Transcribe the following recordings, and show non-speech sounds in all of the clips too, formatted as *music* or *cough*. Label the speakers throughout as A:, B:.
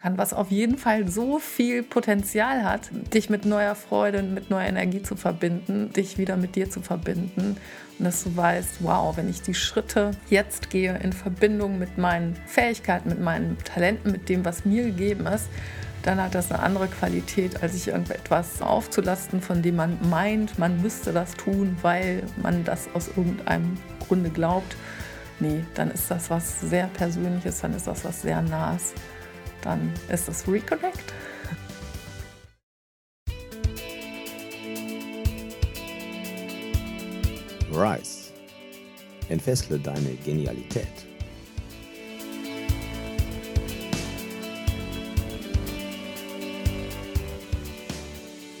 A: kann, was auf jeden Fall so viel Potenzial hat, dich mit neuer Freude und mit neuer Energie zu verbinden, dich wieder mit dir zu verbinden und dass du weißt, wow, wenn ich die Schritte jetzt gehe in Verbindung mit meinen Fähigkeiten, mit meinen Talenten, mit dem, was mir gegeben ist, dann hat das eine andere Qualität, als sich irgendetwas aufzulasten, von dem man meint, man müsste das tun, weil man das aus irgendeinem Grunde glaubt. Nee, dann ist das was sehr Persönliches, dann ist das was sehr Nahes dann ist das Reconnect.
B: Rise. Entfessle deine Genialität.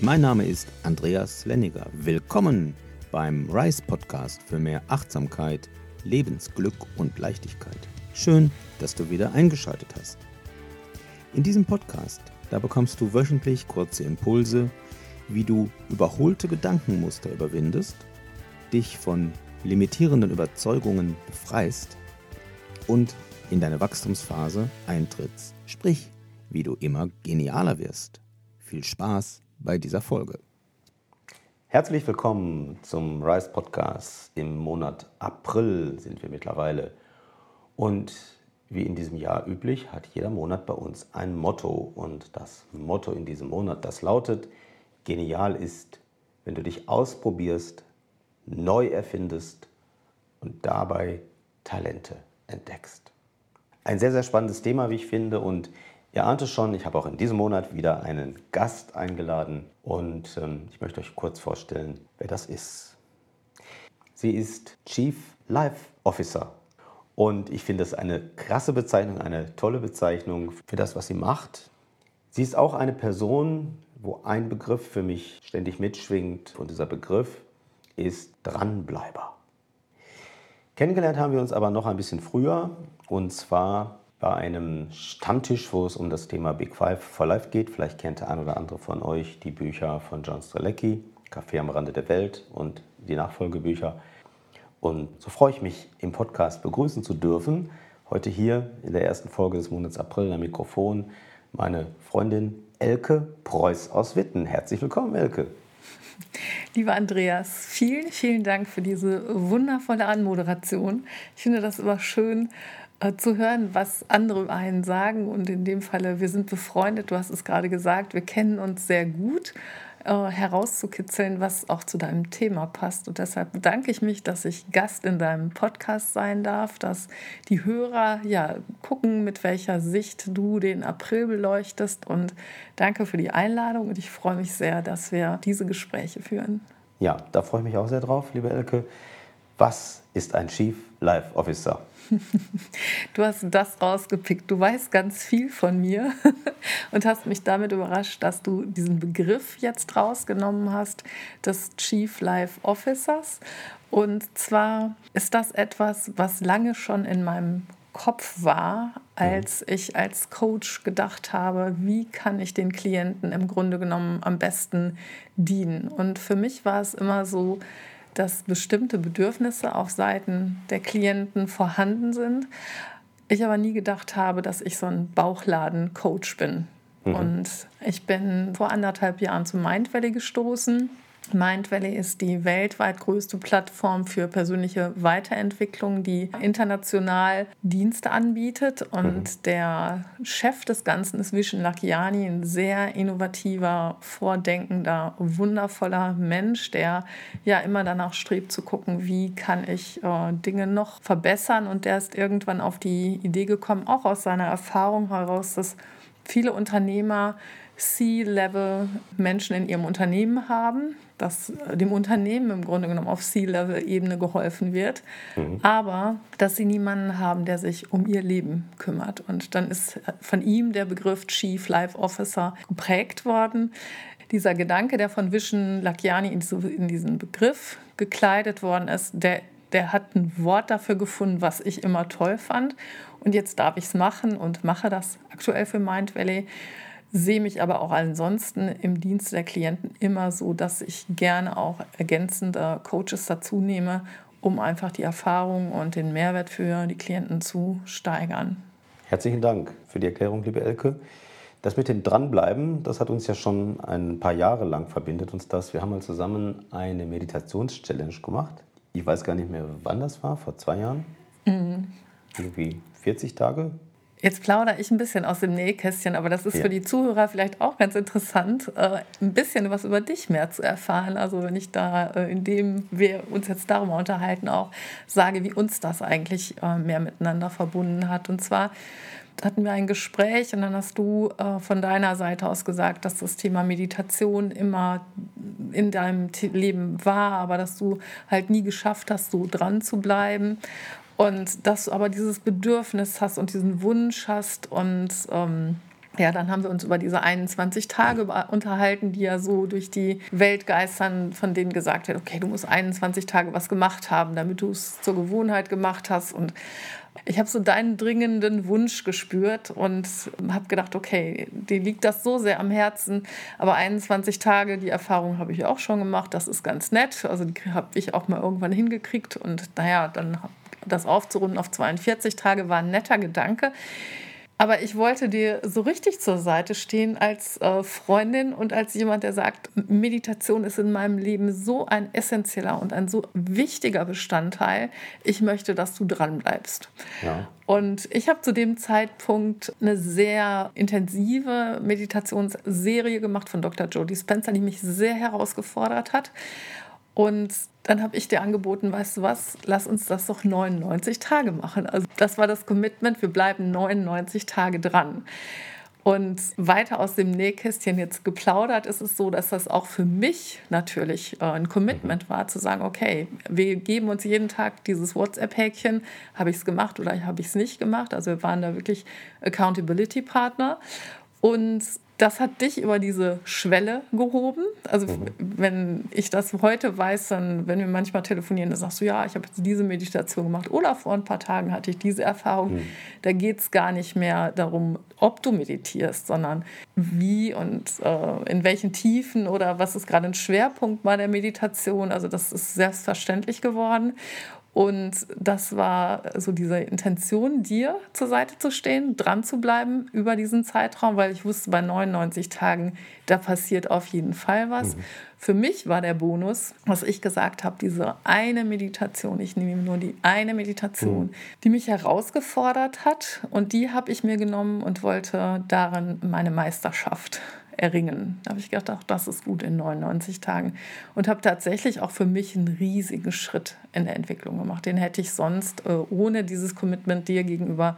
B: Mein Name ist Andreas Lenniger. Willkommen beim Rise Podcast für mehr Achtsamkeit, Lebensglück und Leichtigkeit. Schön, dass du wieder eingeschaltet hast. In diesem Podcast, da bekommst du wöchentlich kurze Impulse, wie du überholte Gedankenmuster überwindest, dich von limitierenden Überzeugungen befreist und in deine Wachstumsphase eintrittst, sprich, wie du immer genialer wirst. Viel Spaß bei dieser Folge. Herzlich willkommen zum Rise Podcast. Im Monat April sind wir mittlerweile. Und wie in diesem Jahr üblich, hat jeder Monat bei uns ein Motto. Und das Motto in diesem Monat, das lautet, genial ist, wenn du dich ausprobierst, neu erfindest und dabei Talente entdeckst. Ein sehr, sehr spannendes Thema, wie ich finde. Und ihr ahnt es schon, ich habe auch in diesem Monat wieder einen Gast eingeladen. Und ähm, ich möchte euch kurz vorstellen, wer das ist. Sie ist Chief Life Officer und ich finde das eine krasse Bezeichnung, eine tolle Bezeichnung für das, was sie macht. Sie ist auch eine Person, wo ein Begriff für mich ständig mitschwingt. Und dieser Begriff ist Dranbleiber. Kennengelernt haben wir uns aber noch ein bisschen früher. Und zwar bei einem Stammtisch, wo es um das Thema Big Five for Life geht. Vielleicht kennt der ein oder andere von euch die Bücher von John Strelecki, Café am Rande der Welt und die Nachfolgebücher. Und so freue ich mich, im Podcast begrüßen zu dürfen. Heute hier in der ersten Folge des Monats April am Mikrofon meine Freundin Elke Preuß aus Witten. Herzlich willkommen, Elke.
A: Lieber Andreas, vielen, vielen Dank für diese wundervolle Anmoderation. Ich finde das immer schön äh, zu hören, was andere über einen sagen. Und in dem Falle, wir sind befreundet, du hast es gerade gesagt, wir kennen uns sehr gut äh, herauszukitzeln, was auch zu deinem Thema passt. Und deshalb bedanke ich mich, dass ich Gast in deinem Podcast sein darf, dass die Hörer ja gucken, mit welcher Sicht du den April beleuchtest. Und danke für die Einladung und ich freue mich sehr, dass wir diese Gespräche führen.
B: Ja, da freue ich mich auch sehr drauf, liebe Elke. Was ist ein Chief Life Officer? *laughs*
A: Du hast das rausgepickt. Du weißt ganz viel von mir *laughs* und hast mich damit überrascht, dass du diesen Begriff jetzt rausgenommen hast, des Chief Life Officers. Und zwar ist das etwas, was lange schon in meinem Kopf war, als mhm. ich als Coach gedacht habe, wie kann ich den Klienten im Grunde genommen am besten dienen. Und für mich war es immer so, dass bestimmte Bedürfnisse auf Seiten der Klienten vorhanden sind. Ich aber nie gedacht habe, dass ich so ein Bauchladen-Coach bin. Mhm. Und ich bin vor anderthalb Jahren zu Mind Valley ist die weltweit größte Plattform für persönliche Weiterentwicklung, die international Dienste anbietet. Und mhm. der Chef des Ganzen ist Vishen Lakiani, ein sehr innovativer, vordenkender, wundervoller Mensch, der ja immer danach strebt zu gucken, wie kann ich äh, Dinge noch verbessern. Und der ist irgendwann auf die Idee gekommen, auch aus seiner Erfahrung heraus, dass viele Unternehmer C-Level-Menschen in ihrem Unternehmen haben, dass dem Unternehmen im Grunde genommen auf C-Level-Ebene geholfen wird, mhm. aber dass sie niemanden haben, der sich um ihr Leben kümmert. Und dann ist von ihm der Begriff Chief Life Officer geprägt worden. Dieser Gedanke, der von Vishen Lakiani in diesen Begriff gekleidet worden ist, der der hat ein Wort dafür gefunden, was ich immer toll fand. Und jetzt darf ich es machen und mache das aktuell für Mind Valley sehe mich aber auch ansonsten im Dienst der Klienten immer so, dass ich gerne auch ergänzende Coaches dazu nehme, um einfach die Erfahrung und den Mehrwert für die Klienten zu steigern.
B: Herzlichen Dank für die Erklärung, liebe Elke. Das mit dem Dranbleiben, das hat uns ja schon ein paar Jahre lang verbindet uns das. Wir haben mal zusammen eine Meditations-Challenge gemacht. Ich weiß gar nicht mehr, wann das war, vor zwei Jahren. Mhm. Irgendwie 40 Tage,
A: Jetzt plaudere ich ein bisschen aus dem Nähkästchen, aber das ist ja. für die Zuhörer vielleicht auch ganz interessant, äh, ein bisschen was über dich mehr zu erfahren. Also wenn ich da, äh, indem wir uns jetzt darüber unterhalten, auch sage, wie uns das eigentlich äh, mehr miteinander verbunden hat. Und zwar hatten wir ein Gespräch und dann hast du von deiner Seite aus gesagt, dass das Thema Meditation immer in deinem Leben war, aber dass du halt nie geschafft hast, so dran zu bleiben. Und dass du aber dieses Bedürfnis hast und diesen Wunsch hast und ähm, ja, dann haben wir uns über diese 21 Tage unterhalten, die ja so durch die Welt geistern, von denen gesagt wird, okay, du musst 21 Tage was gemacht haben, damit du es zur Gewohnheit gemacht hast. Und ich habe so deinen dringenden Wunsch gespürt und habe gedacht, okay, dir liegt das so sehr am Herzen, aber 21 Tage, die Erfahrung habe ich auch schon gemacht, das ist ganz nett. Also die habe ich auch mal irgendwann hingekriegt und naja, dann das aufzurunden auf 42 Tage war ein netter Gedanke. Aber ich wollte dir so richtig zur Seite stehen als äh, Freundin und als jemand, der sagt, Meditation ist in meinem Leben so ein essentieller und ein so wichtiger Bestandteil. Ich möchte, dass du dran bleibst. Ja. Und ich habe zu dem Zeitpunkt eine sehr intensive Meditationsserie gemacht von Dr. Jodie Spencer, die mich sehr herausgefordert hat. Und dann habe ich dir angeboten, weißt du was, lass uns das doch 99 Tage machen. Also das war das Commitment, wir bleiben 99 Tage dran. Und weiter aus dem Nähkästchen jetzt geplaudert ist es so, dass das auch für mich natürlich äh, ein Commitment war, zu sagen, okay, wir geben uns jeden Tag dieses WhatsApp-Häkchen, habe ich es gemacht oder habe ich es nicht gemacht. Also wir waren da wirklich Accountability-Partner. Und das hat dich über diese Schwelle gehoben. Also mhm. wenn ich das heute weiß, dann, wenn wir manchmal telefonieren, dann sagst du, ja, ich habe jetzt diese Meditation gemacht oder vor ein paar Tagen hatte ich diese Erfahrung. Mhm. Da geht es gar nicht mehr darum, ob du meditierst, sondern wie und äh, in welchen Tiefen oder was ist gerade ein Schwerpunkt bei der Meditation. Also das ist selbstverständlich geworden. Und das war so diese Intention, dir zur Seite zu stehen, dran zu bleiben über diesen Zeitraum, weil ich wusste, bei 99 Tagen, da passiert auf jeden Fall was. Mhm. Für mich war der Bonus, was ich gesagt habe, diese eine Meditation, ich nehme nur die eine Meditation, mhm. die mich herausgefordert hat und die habe ich mir genommen und wollte darin meine Meisterschaft erringen. Da habe ich gedacht, ach, das ist gut in 99 Tagen. Und habe tatsächlich auch für mich einen riesigen Schritt in der Entwicklung gemacht. Den hätte ich sonst äh, ohne dieses Commitment dir gegenüber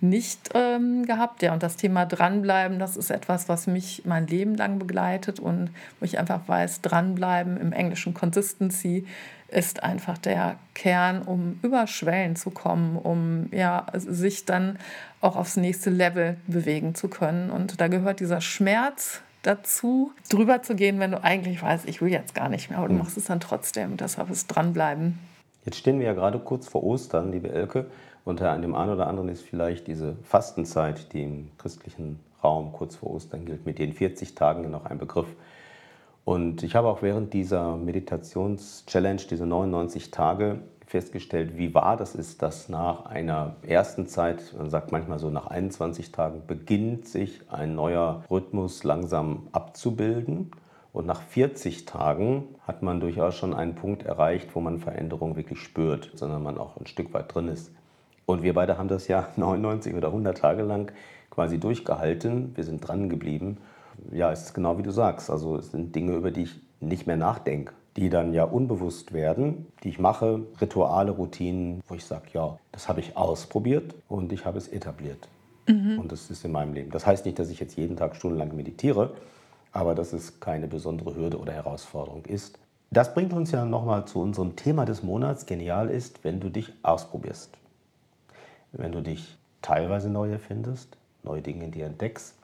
A: nicht ähm, gehabt. Ja, und das Thema dranbleiben, das ist etwas, was mich mein Leben lang begleitet und wo ich einfach weiß, dranbleiben im Englischen Consistency ist einfach der Kern, um über Schwellen zu kommen, um ja, sich dann auch aufs nächste Level bewegen zu können. Und da gehört dieser Schmerz dazu, drüber zu gehen, wenn du eigentlich weißt, ich will jetzt gar nicht mehr, aber du hm. machst es dann trotzdem. Deshalb ist dranbleiben.
B: Jetzt stehen wir ja gerade kurz vor Ostern, liebe Elke. Und an dem einen oder anderen ist vielleicht diese Fastenzeit, die im christlichen Raum kurz vor Ostern gilt, mit den 40 Tagen noch ein Begriff. Und ich habe auch während dieser Meditations-Challenge, diese 99 Tage, festgestellt, wie wahr das ist, dass nach einer ersten Zeit, man sagt manchmal so nach 21 Tagen, beginnt sich ein neuer Rhythmus langsam abzubilden. Und nach 40 Tagen hat man durchaus schon einen Punkt erreicht, wo man Veränderung wirklich spürt, sondern man auch ein Stück weit drin ist. Und wir beide haben das ja *laughs* 99 oder 100 Tage lang quasi durchgehalten. Wir sind dran geblieben ja, es ist genau wie du sagst. Also es sind Dinge, über die ich nicht mehr nachdenke, die dann ja unbewusst werden, die ich mache, Rituale, Routinen, wo ich sage, ja, das habe ich ausprobiert und ich habe es etabliert. Mhm. Und das ist in meinem Leben. Das heißt nicht, dass ich jetzt jeden Tag stundenlang meditiere, aber dass es keine besondere Hürde oder Herausforderung ist. Das bringt uns ja nochmal zu unserem Thema des Monats. Genial ist, wenn du dich ausprobierst. Wenn du dich teilweise neu erfindest, neue Dinge in dir entdeckst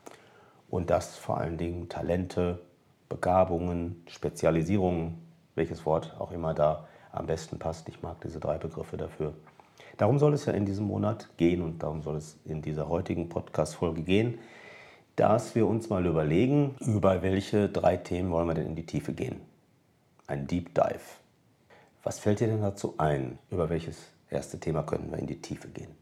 B: und das vor allen Dingen Talente, Begabungen, Spezialisierungen, welches Wort auch immer da am besten passt. Ich mag diese drei Begriffe dafür. Darum soll es ja in diesem Monat gehen und darum soll es in dieser heutigen Podcast-Folge gehen, dass wir uns mal überlegen, über welche drei Themen wollen wir denn in die Tiefe gehen. Ein Deep Dive. Was fällt dir denn dazu ein? Über welches erste Thema könnten wir in die Tiefe gehen?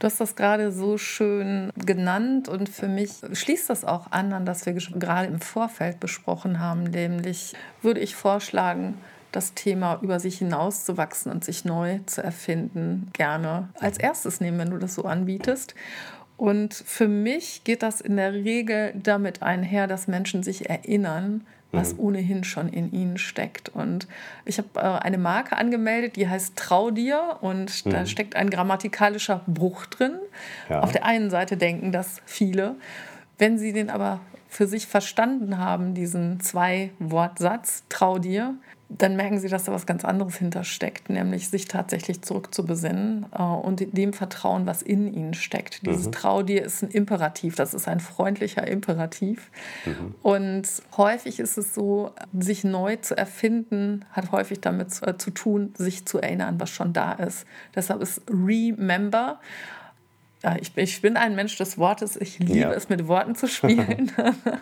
A: Du hast das gerade so schön genannt und für mich schließt das auch an, an das wir gerade im Vorfeld besprochen haben, nämlich würde ich vorschlagen, das Thema über sich hinauszuwachsen und sich neu zu erfinden gerne als erstes nehmen, wenn du das so anbietest. Und für mich geht das in der Regel damit einher, dass Menschen sich erinnern, was mhm. ohnehin schon in ihnen steckt. Und ich habe äh, eine Marke angemeldet, die heißt Trau dir und mhm. da steckt ein grammatikalischer Bruch drin. Ja. Auf der einen Seite denken das viele. Wenn sie den aber für sich verstanden haben, diesen Zwei-Wortsatz, trau dir, dann merken sie, dass da was ganz anderes hintersteckt, nämlich sich tatsächlich zurückzubesinnen äh, und dem Vertrauen, was in ihnen steckt. Dieses mhm. Trau dir ist ein Imperativ, das ist ein freundlicher Imperativ. Mhm. Und häufig ist es so, sich neu zu erfinden, hat häufig damit zu, äh, zu tun, sich zu erinnern, was schon da ist. Deshalb ist Remember ich, ich, bin ein Mensch des Wortes. Ich liebe ja. es, mit Worten zu spielen.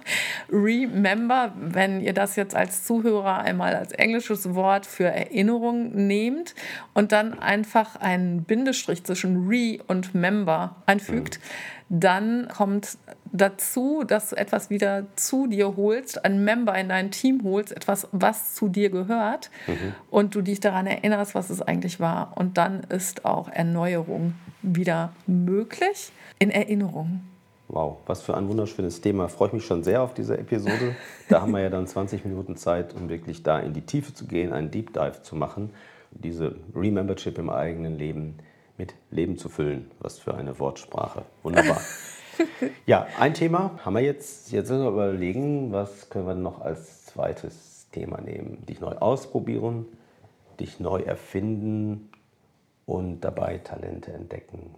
A: *laughs* Remember, wenn ihr das jetzt als Zuhörer einmal als englisches Wort für Erinnerung nehmt und dann einfach einen Bindestrich zwischen Re und Member einfügt, mhm. Dann kommt dazu, dass du etwas wieder zu dir holst, ein Member in dein Team holst, etwas, was zu dir gehört mhm. und du dich daran erinnerst, was es eigentlich war. Und dann ist auch Erneuerung wieder möglich in Erinnerung.
B: Wow, was für ein wunderschönes Thema. Freue ich mich schon sehr auf diese Episode. Da haben wir ja dann 20 Minuten Zeit, um wirklich da in die Tiefe zu gehen, einen Deep Dive zu machen, diese Remembership im eigenen Leben mit Leben zu füllen. Was für eine Wortsprache. Wunderbar. ja, ein Thema haben wir jetzt. Jetzt müssen wir überlegen, was können wir noch als zweites Thema nehmen. Dich neu ausprobieren, dich neu erfinden und dabei Talente entdecken.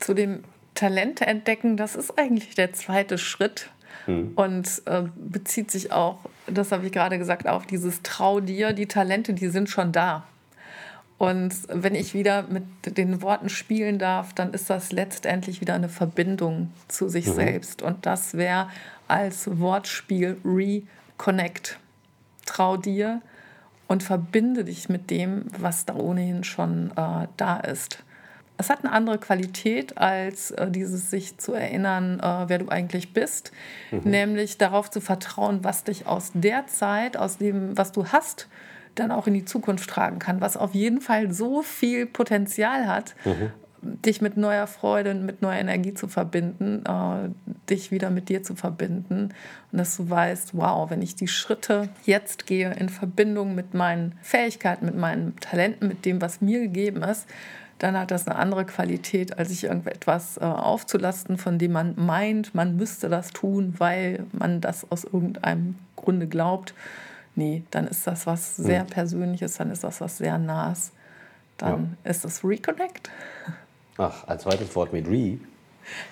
A: Zu dem Talente entdecken, das ist eigentlich der zweite Schritt. Hm. Und äh, bezieht sich auch, das habe ich gerade gesagt, auf dieses Trau dir, die Talente, die sind schon da. Und wenn ich wieder mit den Worten spielen darf, dann ist das letztendlich wieder eine Verbindung zu sich mhm. selbst. Und das wäre als Wortspiel Reconnect. Trau dir und verbinde dich mit dem, was da ohnehin schon äh, da ist. Es hat eine andere Qualität als äh, dieses sich zu erinnern, äh, wer du eigentlich bist, mhm. nämlich darauf zu vertrauen, was dich aus der Zeit, aus dem, was du hast, dann auch in die Zukunft tragen kann, was auf jeden Fall so viel Potenzial hat, mhm. dich mit neuer Freude und mit neuer Energie zu verbinden, äh, dich wieder mit dir zu verbinden und dass du weißt, wow, wenn ich die Schritte jetzt gehe in Verbindung mit meinen Fähigkeiten, mit meinen Talenten, mit dem, was mir gegeben ist, dann hat das eine andere Qualität, als sich irgendetwas äh, aufzulasten, von dem man meint, man müsste das tun, weil man das aus irgendeinem Grunde glaubt nee, dann ist das was sehr hm. Persönliches, dann ist das was sehr Nahes. Dann ja. ist das Reconnect. *laughs*
B: Ach, als zweites Wort mit Re.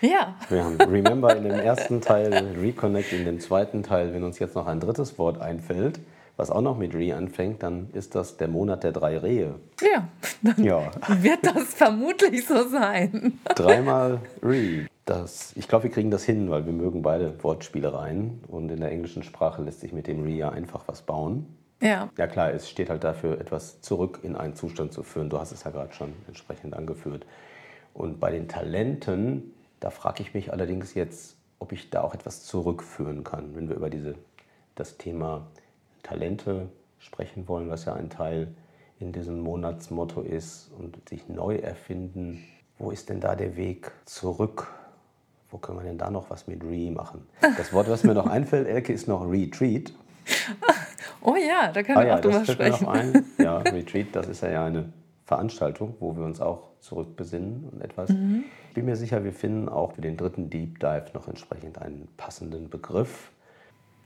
A: Ja.
B: Wir haben Remember in dem ersten Teil, Reconnect in dem zweiten Teil. Wenn uns jetzt noch ein drittes Wort einfällt, was auch noch mit Re anfängt, dann ist das der Monat der drei Rehe.
A: Ja, *laughs* dann ja. wird das vermutlich so sein.
B: Dreimal Re. Das, ich glaube, wir kriegen das hin, weil wir mögen beide Wortspielereien und in der englischen Sprache lässt sich mit dem Re ja einfach was bauen.
A: Ja.
B: Ja klar, es steht halt dafür, etwas zurück in einen Zustand zu führen. Du hast es ja gerade schon entsprechend angeführt. Und bei den Talenten, da frage ich mich allerdings jetzt, ob ich da auch etwas zurückführen kann, wenn wir über diese, das Thema Talente sprechen wollen, was ja ein Teil in diesem Monatsmotto ist und sich neu erfinden. Wo ist denn da der Weg zurück? Wo können wir denn da noch was mit Re machen? Das Wort, was mir noch einfällt, Elke, ist noch Retreat. *laughs*
A: Oh ja, da können wir ah, ja, auch drüber sprechen. Ein.
B: Ja, *laughs* Retreat, das ist ja eine Veranstaltung, wo wir uns auch zurückbesinnen und etwas. Mhm. Ich bin mir sicher, wir finden auch für den dritten Deep Dive noch entsprechend einen passenden Begriff.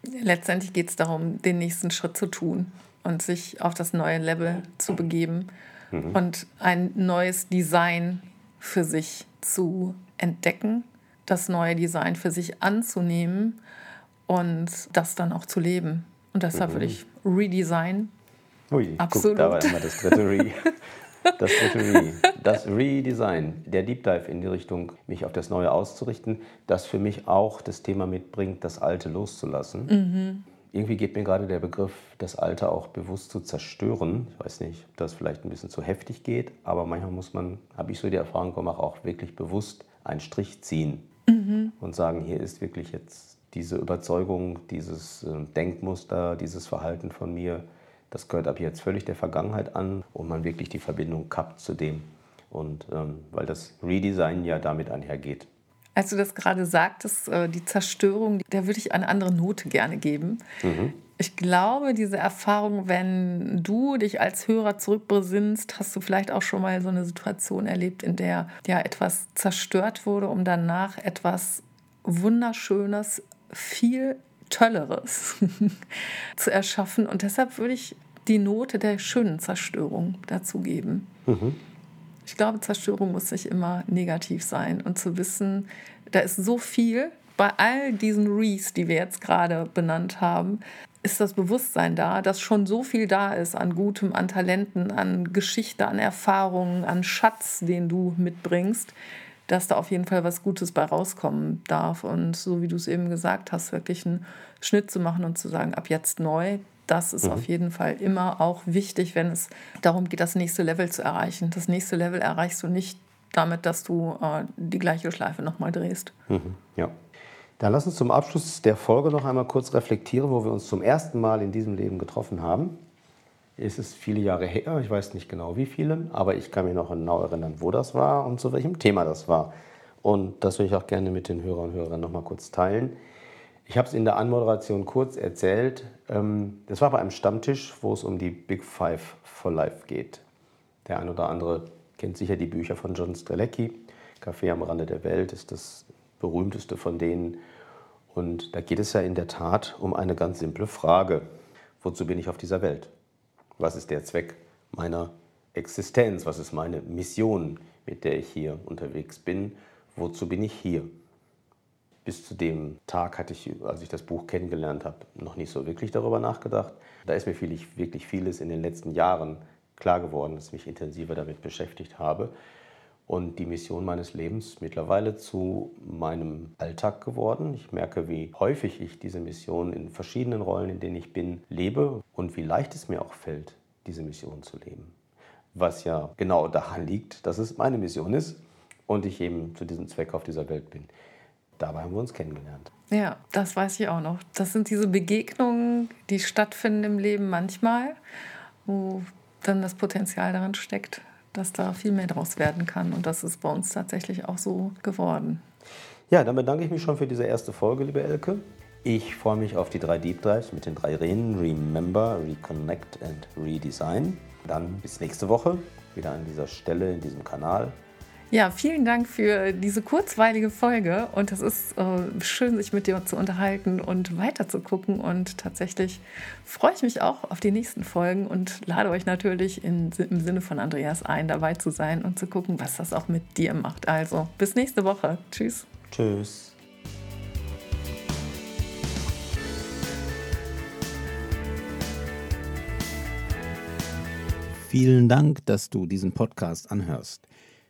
A: Letztendlich geht es darum, den nächsten Schritt zu tun und sich auf das neue Level zu begeben mhm. und ein neues Design für sich zu entdecken, das neue Design für sich anzunehmen und das dann auch zu leben. Und deshalb mhm. würde ich Redesign.
B: Ui, Absolut. Guck, da war immer das dritte Re. Das Re, das Redesign, der Deep Dive in die Richtung, mich auf das Neue auszurichten, das für mich auch das Thema mitbringt, das Alte loszulassen. Mhm. irgendwie geht mir gerade der Begriff, das Alte auch bewusst zu zerstören. Ich weiß nicht, ob das vielleicht ein bisschen zu heftig geht, aber manchmal muss man, habe ich so die Erfahrung gemacht, auch wirklich bewusst einen Strich ziehen mhm. und sagen, hier ist wirklich jetzt diese Überzeugung, dieses äh, Denkmuster, dieses Verhalten von mir, das gehört ab jetzt völlig der Vergangenheit an und man wirklich die Verbindung kappt zu dem. Und ähm, weil das Redesign ja damit einhergeht.
A: Als du das gerade sagtest, äh, die Zerstörung, der würde ich eine andere Note gerne geben. Mhm. Ich glaube, diese Erfahrung, wenn du dich als Hörer zurückbesinnst, hast du vielleicht auch schon mal so eine Situation erlebt, in der ja etwas zerstört wurde, um danach etwas Wunderschönes, viel Tolleres *laughs* zu erschaffen. Und deshalb würde ich die Note der schönen Zerstörung dazu geben. Mhm. Ich glaube, Zerstörung muss nicht immer negativ sein. Und zu wissen, da ist so viel bei all diesen Rees, die wir jetzt gerade benannt haben, ist das Bewusstsein da, dass schon so viel da ist an Gutem, an Talenten, an Geschichte, an Erfahrungen, an Schatz, den du mitbringst, dass da auf jeden Fall was Gutes bei rauskommen darf. Und so wie du es eben gesagt hast, wirklich einen Schnitt zu machen und zu sagen, ab jetzt neu, das ist mhm. auf jeden Fall immer auch wichtig, wenn es darum geht, das nächste Level zu erreichen. Das nächste Level erreichst du nicht damit, dass du äh, die gleiche Schleife nochmal drehst.
B: Mhm. Ja. Dann lass uns zum Abschluss der Folge noch einmal kurz reflektieren, wo wir uns zum ersten Mal in diesem Leben getroffen haben. Es ist viele Jahre her, ich weiß nicht genau wie viele, aber ich kann mich noch genau erinnern, wo das war und zu welchem Thema das war. Und das will ich auch gerne mit den Hörern und Hörern noch mal kurz teilen. Ich habe es in der Anmoderation kurz erzählt. Ähm, das war bei einem Stammtisch, wo es um die Big Five for Life geht. Der ein oder andere kennt sicher die Bücher von John Strelecki. Café am Rande der Welt ist das berühmteste von denen. Und da geht es ja in der Tat um eine ganz simple Frage. Wozu bin ich auf dieser Welt? Was ist der Zweck meiner Existenz? Was ist meine Mission, mit der ich hier unterwegs bin? Wozu bin ich hier? Bis zu dem Tag hatte ich, als ich das Buch kennengelernt habe, noch nicht so wirklich darüber nachgedacht. Da ist mir wirklich vieles in den letzten Jahren klar geworden, dass ich mich intensiver damit beschäftigt habe und die Mission meines Lebens mittlerweile zu meinem Alltag geworden. Ich merke, wie häufig ich diese Mission in verschiedenen Rollen, in denen ich bin, lebe und wie leicht es mir auch fällt, diese Mission zu leben. Was ja genau daran liegt, dass es meine Mission ist und ich eben zu diesem Zweck auf dieser Welt bin dabei haben wir uns kennengelernt.
A: Ja, das weiß ich auch noch. Das sind diese Begegnungen, die stattfinden im Leben manchmal, wo dann das Potenzial darin steckt, dass da viel mehr draus werden kann. Und das ist bei uns tatsächlich auch so geworden.
B: Ja, dann bedanke ich mich schon für diese erste Folge, liebe Elke. Ich freue mich auf die drei Deep Dives mit den drei Reden Remember, Reconnect and Redesign. Dann bis nächste Woche wieder an dieser Stelle in diesem Kanal.
A: Ja, vielen Dank für diese kurzweilige Folge und es ist äh, schön, sich mit dir zu unterhalten und weiter zu gucken und tatsächlich freue ich mich auch auf die nächsten Folgen und lade euch natürlich in, im Sinne von Andreas ein, dabei zu sein und zu gucken, was das auch mit dir macht. Also bis nächste Woche. Tschüss.
B: Tschüss. Vielen Dank, dass du diesen Podcast anhörst.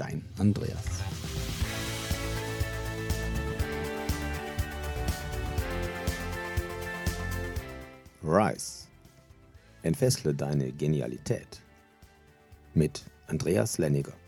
B: dein Andreas. Rise. Entfessle deine Genialität. Mit Andreas Lenniger.